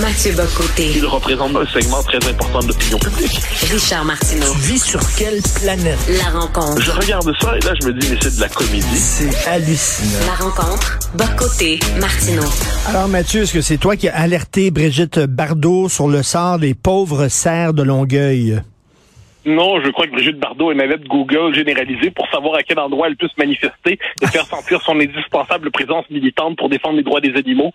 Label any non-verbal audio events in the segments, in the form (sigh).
Mathieu Bocoté. Il représente un segment très important de l'opinion publique. Richard Martineau. Tu vis sur quelle planète? La rencontre. Je regarde ça et là, je me dis, mais c'est de la comédie. C'est hallucinant. La rencontre. Bocoté. Martineau. Alors, Mathieu, est-ce que c'est toi qui as alerté Brigitte Bardot sur le sort des pauvres serres de Longueuil? Non, je crois que Brigitte Bardot est une Google généralisée pour savoir à quel endroit elle peut se manifester et faire sentir son indispensable présence militante pour défendre les droits des animaux.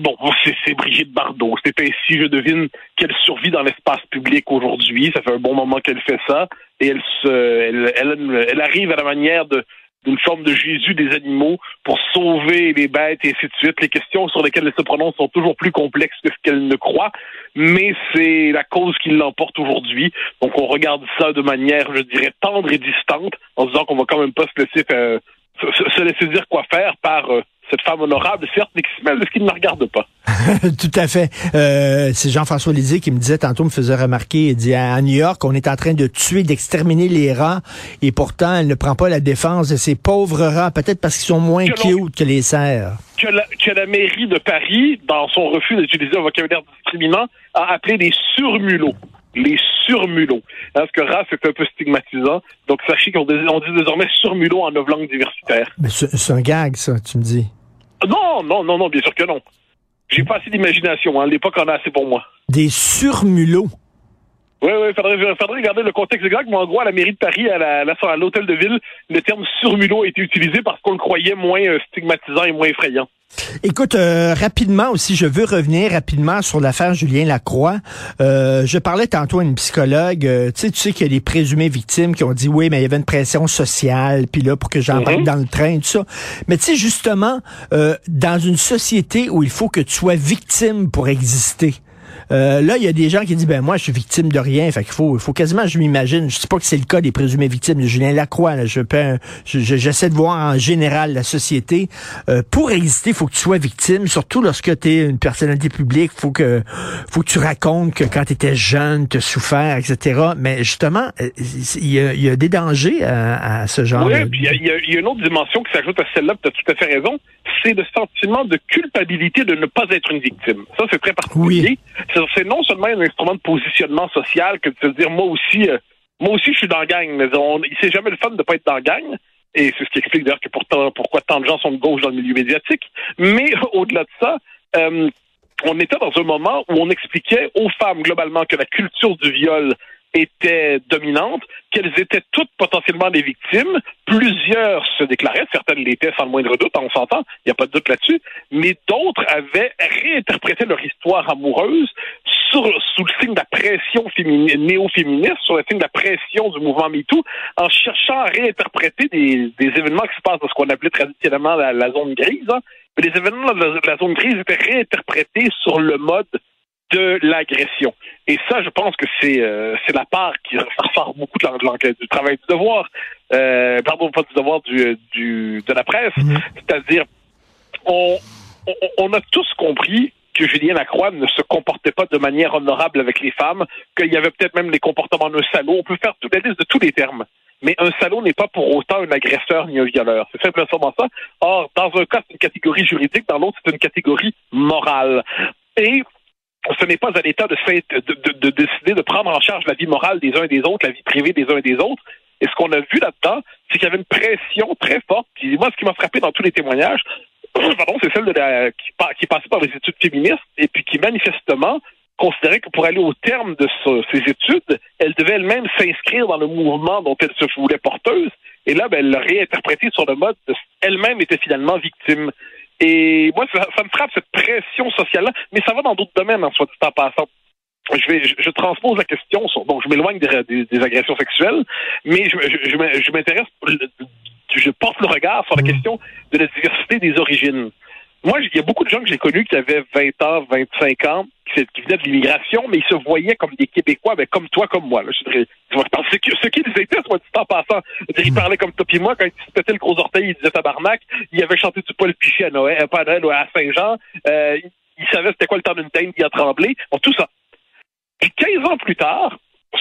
Bon, (laughs) c'est Brigitte Bardot. C'est ainsi, je devine, qu'elle survit dans l'espace public aujourd'hui. Ça fait un bon moment qu'elle fait ça. Et elle, se, elle, elle, elle arrive à la manière de d'une forme de Jésus des animaux pour sauver les bêtes et ainsi de suite. Les questions sur lesquelles elle se prononce sont toujours plus complexes que ce qu'elle ne croit, mais c'est la cause qui l'emporte aujourd'hui. Donc on regarde ça de manière, je dirais, tendre et distante, en disant qu'on va quand même pas se laisser euh, se, laisser dire quoi faire par euh, cette femme honorable, certes, mais ce qui ne me regarde pas. (laughs) Tout à fait. Euh, c'est Jean-François Lisée qui me disait tantôt, me faisait remarquer, il dit à New York, on est en train de tuer, d'exterminer les rats, et pourtant, elle ne prend pas la défense de ces pauvres rats, peut-être parce qu'ils sont moins cute que les cerfs. Que la, que la mairie de Paris, dans son refus d'utiliser un vocabulaire discriminant, a appelé des surmulots les surmulots. Parce que rat, c'est un peu stigmatisant. Donc, sachez qu'on dit, désormais surmulot en neuf langues diversitaires. Mais c'est un gag, ça, tu me dis. Non, non, non, non, bien sûr que non. J'ai pas assez d'imagination. Hein. L'époque en a assez pour moi. Des surmulots. Oui, oui, il faudrait, faudrait, regarder le contexte exact, mais en gros, à la mairie de Paris, à l'hôtel de ville, le terme surmulot a été utilisé parce qu'on le croyait moins euh, stigmatisant et moins effrayant. Écoute, euh, rapidement aussi, je veux revenir rapidement sur l'affaire Julien Lacroix. Euh, je parlais tantôt à une psychologue. Euh, tu sais, tu sais qu'il y a des présumées victimes qui ont dit oui, mais il y avait une pression sociale, puis là pour que j'embarque mhm. dans le train, tout ça. Mais tu sais, justement, dans une société où il faut que tu sois victime pour exister. Euh, là, il y a des gens qui disent, ben moi, je suis victime de rien. Fait qu'il faut, il faut quasiment, je m'imagine, je sais pas que c'est le cas des présumés victimes de Julien Lacroix. Là, je j'essaie de voir en général la société. Euh, pour exister, il faut que tu sois victime, surtout lorsque tu es une personnalité publique. Faut que, faut que tu racontes que quand tu étais jeune, tu as souffert, etc. Mais justement, euh, il y a, y a des dangers à, ce genre. Oui, puis il y, y, a une autre dimension qui s'ajoute à celle-là. Tu as tout à fait raison. C'est le sentiment de culpabilité de ne pas être une victime. Ça, c'est très particulier. Oui c'est non seulement un instrument de positionnement social que de se dire moi aussi, euh, moi aussi je suis dans la gang, mais on, c'est jamais le fun de pas être dans la gang. Et c'est ce qui explique d'ailleurs pourquoi tant de gens sont de gauche dans le milieu médiatique. Mais (laughs) au-delà de ça, euh, on était dans un moment où on expliquait aux femmes globalement que la culture du viol était dominante, qu'elles étaient toutes potentiellement des victimes. Plusieurs se déclaraient, certaines l'étaient sans le moindre doute, on s'entend, il n'y a pas de doute là-dessus, mais d'autres avaient réinterprété leur histoire amoureuse sur, sous le signe de la pression néo-féministe, sur le signe de la pression du mouvement MeToo, en cherchant à réinterpréter des, des événements qui se passent dans ce qu'on appelait traditionnellement la, zone grise. Hein. Mais les événements de la zone grise étaient réinterprétés sur le mode de l'agression. Et ça, je pense que c'est euh, c'est la part qui ressort beaucoup de l'enquête, du travail du devoir, euh, pardon, pas du devoir du, du de la presse, mhm. c'est-à-dire on, on, a tous compris que Julien Lacroix ne se comportait pas de manière honorable avec les femmes, qu'il y avait peut-être même les comportements d'un salaud. On peut faire toute la liste de tous les termes. Mais un salaud n'est pas pour autant un agresseur ni un violeur. C'est simplement ça. Or, dans un cas, c'est une catégorie juridique, dans l'autre, c'est une catégorie morale. Et ce n'est pas à l'État de, de, de, décider de prendre en charge la vie morale des uns et des autres, la vie privée des uns et des autres. Et ce qu'on a vu là-dedans, c'est qu'il y avait une pression très forte. Puis moi, ce qui m'a frappé dans tous les témoignages, (clears throat) pardon, c'est celle de la, qui, qui passait par les études féministes et puis qui manifestement considérait que pour aller au terme de ces études, elle devait elle-même s'inscrire dans le mouvement dont elle se voulait porteuse Et là, ben, elle l'a réinterprété sur le mode de elle-même était finalement victime. Et moi, ça, ça me frappe cette pression sociale-là, mais ça va dans d'autres domaines, en soit dit en passant je vais, je, je, transpose la question. Sur, donc, je m'éloigne des, des, des, agressions sexuelles, mais je, je, je m'intéresse, je porte le regard sur la question de la diversité des origines. Moi, il y a beaucoup de gens que j'ai connus qui avaient 20 ans, 25 ans, qui, qui venaient de l'immigration, mais ils se voyaient comme des Québécois, ben, comme toi, comme moi. Là. Je dirais, ce, qui, ce qu'ils étaient, soit dit en passant, ils parlaient comme toi et moi, quand ils se pétaient le gros orteil, ils disaient tabarnak, ils avaient chanté du Paul Pichet à Noël, euh, pas à Noël, à Saint-Jean, euh, ils savaient c'était quoi le temps d'une teinte, il a tremblé, bon, tout ça. Puis 15 ans plus tard,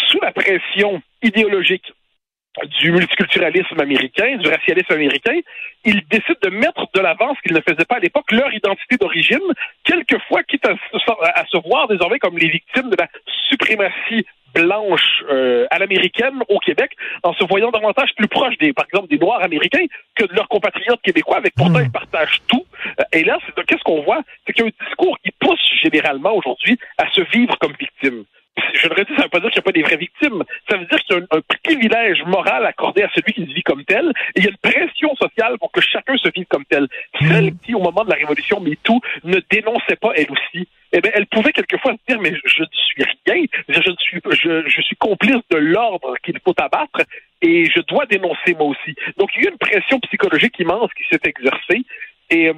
sous la pression idéologique du multiculturalisme américain, du racialisme américain, ils décident de mettre de l'avant ce qu'ils ne faisaient pas à l'époque, leur identité d'origine, quelquefois quitte à, à, se voir désormais comme les victimes de la suprématie blanche euh, à l'américaine au Québec, en se voyant davantage plus proche des, par exemple, des Noirs américains que de leurs compatriotes québécois, avec pourtant mmh. ils partagent tout. Et là, qu'est-ce qu'on voit? C'est qu'il y a un discours qui pousse généralement aujourd'hui à se vivre comme victime je le redis, ça ne veut pas dire qu'il n'y a pas des vraies victimes. Ça veut dire qu'il y a un, un, privilège moral accordé à celui qui se vit comme tel. Et il y a une pression sociale pour que chacun se vive comme tel. Celle mm. qui, au moment de la révolution MeToo, ne dénonçait pas elle aussi, eh bien, elle pouvait quelquefois se dire, mais je ne suis rien. Je, ne suis, je, je suis complice de l'ordre qu'il faut abattre et je dois dénoncer moi aussi. Donc, il y a eu une pression psychologique immense qui s'est exercée. Et euh,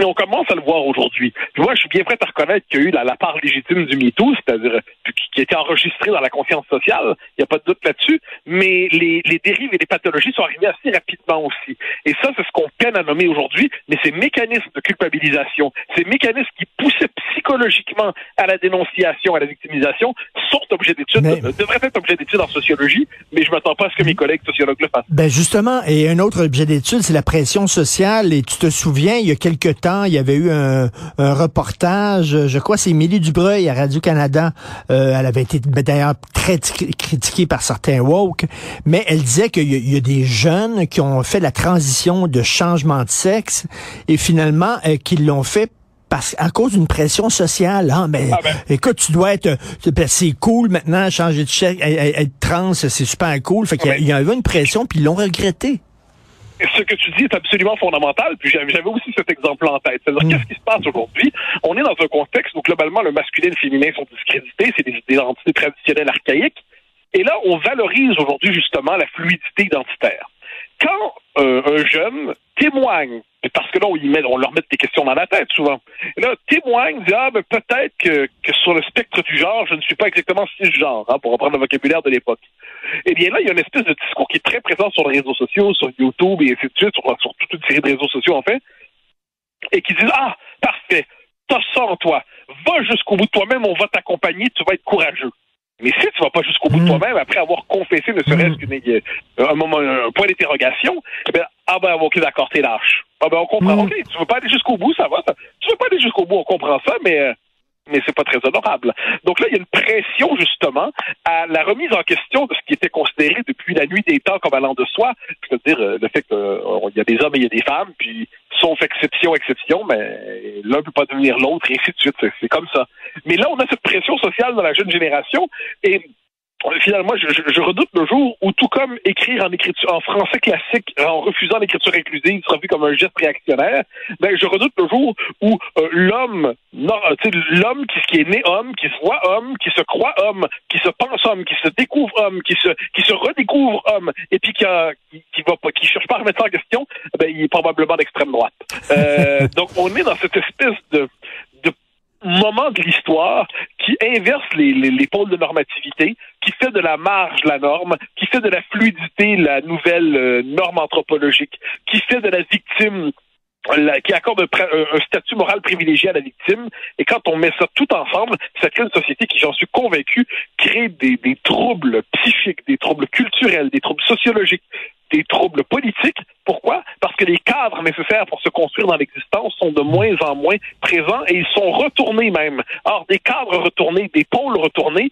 et on commence à le voir aujourd'hui. Moi, je suis bien prêt à reconnaître qu'il y a eu la, la part légitime du MeToo, c'est-à-dire qui a été enregistrée dans la conscience sociale. Il n'y a pas de doute là-dessus. Mais les, les, dérives et les pathologies sont arrivées assez rapidement aussi. Et ça, c'est ce qu'on peine à nommer aujourd'hui. Mais ces mécanismes de culpabilisation, ces mécanismes qui poussaient psychologiquement à la dénonciation, à la victimisation, sont objets d'étude, mais... devraient être objets d'étude en sociologie. Mais je m'attends pas à ce que mes collègues sociologues le fassent. Ben justement, et un autre objet d'étude, c'est la pression sociale. Et tu te souviens, il y a quelques temps, il y avait eu un, un reportage, je crois c'est Émilie Dubreuil à Radio-Canada. Euh, elle avait été d'ailleurs très critiquée par certains woke, mais elle disait qu'il y, y, a des jeunes qui ont fait la transition de changement de sexe et finalement euh, qu'ils l'ont fait parce à cause d'une pression sociale. Hein, mais ah ben. écoute, tu dois être, ben, c'est cool maintenant changer de sexe, être trans, c'est super cool. Fait qu'il y, y avait une pression puis ils l'ont regretté ce que tu dis est absolument fondamental. Puis j'avais aussi cet exemple en tête. C'est-à-dire, mm. qu'est-ce qui se passe aujourd'hui? On est dans un contexte où globalement le masculin et le féminin sont discrédités. C'est des, des entités traditionnelles archaïques. Et là, on valorise aujourd'hui justement la fluidité identitaire. Quand euh, un jeune témoigne, parce que là, on, met, on leur met des questions dans la tête souvent, et là, témoigne, dit Ah, ben, peut-être que, que, sur le spectre du genre, je ne suis pas exactement cisgenre, hein, pour reprendre le vocabulaire de l'époque. Eh bien là, il y a une espèce de discours qui est très présent sur les réseaux sociaux, sur YouTube et ainsi de suite, sur, sur toute une série de réseaux sociaux, en fait, et qui disent Ah, parfait, t'as ça en toi, va jusqu'au bout de toi-même, on va t'accompagner, tu vas être courageux. Mais si tu vas pas jusqu'au bout de mm. toi-même, après avoir confessé ne serait-ce mm. qu'un euh, un, moment, un point d'interrogation, eh bien, ah ben ok, d'accord, t'es lâche. Ah ben on comprend. Mm. Ok, tu veux pas aller jusqu'au bout, ça va. Ça. Tu veux pas aller jusqu'au bout, on comprend ça, mais euh, mais c'est pas très honorable. Donc là, il y a une pression à la remise en question de ce qui était considéré depuis la nuit des temps comme allant de soi, c'est-à-dire euh, le fait qu'il y a des hommes et il y a des femmes, puis sauf exception, exception, mais l'un peut pas devenir l'autre, et ainsi de suite. C'est comme ça. Mais là, on a cette pression sociale dans la jeune génération, et finalement, je, je, redoute le jour où, tout comme écrire en écriture en français classique, en refusant l'écriture inclusive, sera vu comme un geste réactionnaire, ben je redoute le jour où euh, l'homme, l'homme qui, qui est né homme, qui se voit homme, qui se croit homme, qui se pense homme, qui se découvre homme, qui se qui se redécouvre homme, et puis qui, a, qui, qui va pas, qui cherche pas à remettre ça en question, ben il est probablement d'extrême droite. Euh, (laughs) donc on est dans cette espèce de moment de l'histoire qui inverse les, les, les, pôles de normativité, qui fait de la marge la norme, qui fait de la fluidité la nouvelle euh, norme anthropologique, qui fait de la victime qui accorde un, statut moral privilégié à la victime. Et quand on met ça tout ensemble, ça crée une société qui, j'en suis convaincu, crée des troubles psychiques, des troubles culturels, des troubles sociologiques, des troubles politiques. Pourquoi? Parce que les cadres nécessaires pour se construire dans l'existence sont de moins en moins présents et ils sont retournés même. Or, des cadres retournés, des pôles retournés,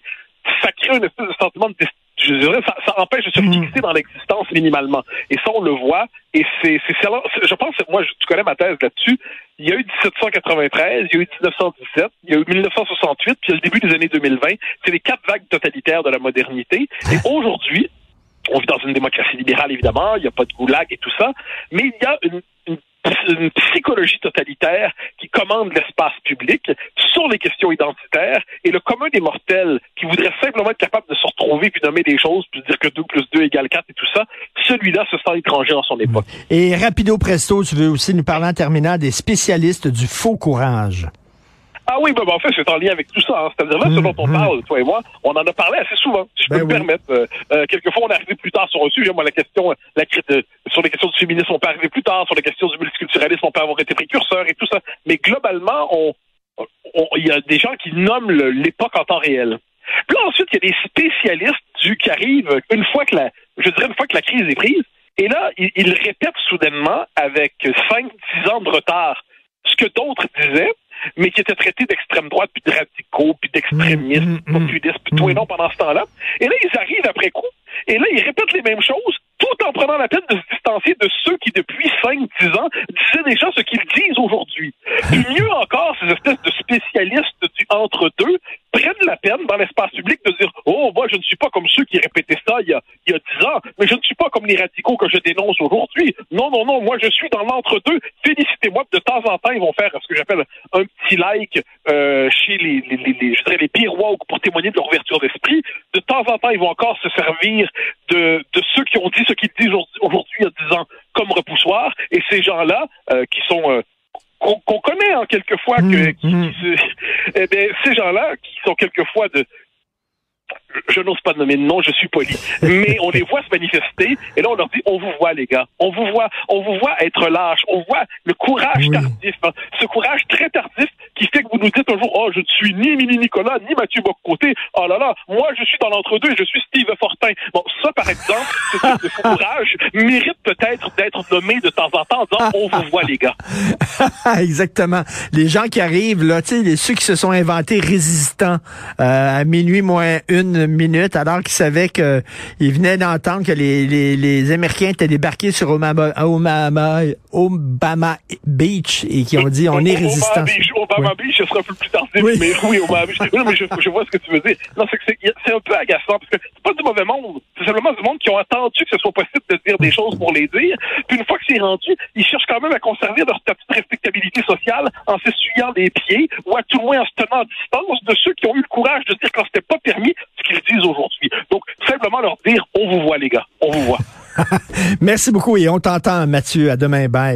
ça crée une espèce de sentiment de je dirais, ça, ça empêche de se hmm. fixer dans l'existence minimalement. Et ça, on le voit. Et c'est, c'est, je pense, moi, tu connais ma thèse là-dessus. Il y a eu 1793, il y a eu 1917, il y a eu 1968, puis le début des années 2020. C'est les quatre vagues totalitaires de la modernité. Et aujourd'hui, on vit dans une démocratie libérale, évidemment, il n'y a pas de goulag et tout ça, mais il y a une, psychologie totalitaire qui commande l'espace public sur les questions identitaires et le commun des mortels qui voudrait simplement être capable de se retrouver puis nommer des choses puis dire que 2 plus 2 égale 4 et tout ça, celui-là se sent étranger en son époque. Et rapido presto, tu veux aussi nous parler en terminant des spécialistes du faux courage. Ah oui, ben, ben, en fait, c'est en lien avec tout ça. Hein. C'est-à-dire là, ce dont on parle, toi et moi, on en a parlé assez souvent, si je Ben peux me oui. permettre. Euh, euh, quelquefois, on est arrivé plus tard sur un sujet. Moi, la question, la, euh, sur les questions du féminisme, on peut arriver plus tard. Sur les questions du multiculturalisme, on peut avoir été précurseur et tout ça. Mais globalement, on, il y a des gens qui nomment l'époque en temps réel. Puis là, ensuite, il y a des spécialistes du qui arrivent une fois que la, je dirais une fois que la crise est prise. Et là, ils, ils répètent soudainement avec 5-10 ans de retard ce que d'autres disaient, mais qui étaient traités d'extrême droite, puis de radicaux, puis d'extrémistes, Mm, mm, mm. populistes, puis tout et non pendant ce temps-là. Et là, ils arrivent après coup, et là, ils répètent les mêmes choses, tout en prenant la peine de se distancier de ceux qui, depuis 5-10 ans, disaient déjà ce qu'ils disent aujourd'hui. Puis mieux encore, ces espèces de spécialistes du entre-deux prennent la peine dans l'espace public de dire Oh, moi, je ne suis pas comme ceux qui répétaient ça il y, a, 10 ans, mais je ne suis pas comme les radicaux que je dénonce aujourd'hui. Non, non, non, moi, je suis dans l'entre-deux. Félicitez-moi. De temps en temps, ils vont faire ce que j'appelle un petit like euh, chez les, les, les, je dirais les pour témoigner de leur ouverture d'esprit. De temps en temps, ils vont encore se servir de, de ceux qui ont dit ce qu'ils disent aujourd'hui, il y a 10 ans, comme repoussoir. Et ces gens-là, euh, qui sont... euh, qu'on qu'on connaît en quelquefois que Mm, qui- qui se- (laughs) eh bien, ces gens-là qui sont quelquefois de je n'ose pas nommer de nom, je suis poli. Mais on les voit se manifester et là on leur dit on vous voit les gars, on vous voit, on vous voit être lâche, on voit le courage Oui. tardif, hein. ce courage très tardif qui fait que vous nous dites un jour oh je ne suis ni Mini Nicolas ni Mathieu Boccoté, oh là là, moi je suis dans l'entre-deux, et je suis Steve Fortin. Bon ça par exemple, ce type de (laughs) courage mérite peut-être d'être nommé de temps en temps en disant on vous voit les gars. (laughs) Exactement. Les gens qui arrivent, là, tu sais, les- ceux qui se sont inventés résistants euh, à minuit moins une minute, alors qu'ils savaient que ils venaient d'entendre que les, les, les Américains étaient débarqués sur Obama, Obama, Obama Beach et qui ont dit on est (laughs) Obama résistants. Beach, Obama Oui. Beach, ce sera un peu plus tardif, Oui. mais oui, Obama Beach. Non, mais je, je vois ce que tu veux dire. Non, c'est que c'est c'est un peu agaçant, parce que c'est pas du mauvais monde. C'est simplement du monde qui ont attendu que ce soit possible de dire des choses pour les dire. Puis une fois que c'est rendu, ils cherchent quand même à conserver leur de respectabilité sociale en s'essuyant les pieds, ou à tout le moins en se tenant à distance de ceux qui ont eu le courage de dire quand c'était pas permis ce qu'ils disent aujourd'hui. Donc, simplement leur dire, on vous voit, les gars. On vous voit. (laughs) Merci beaucoup et on t'entend, Mathieu. À demain. Bye.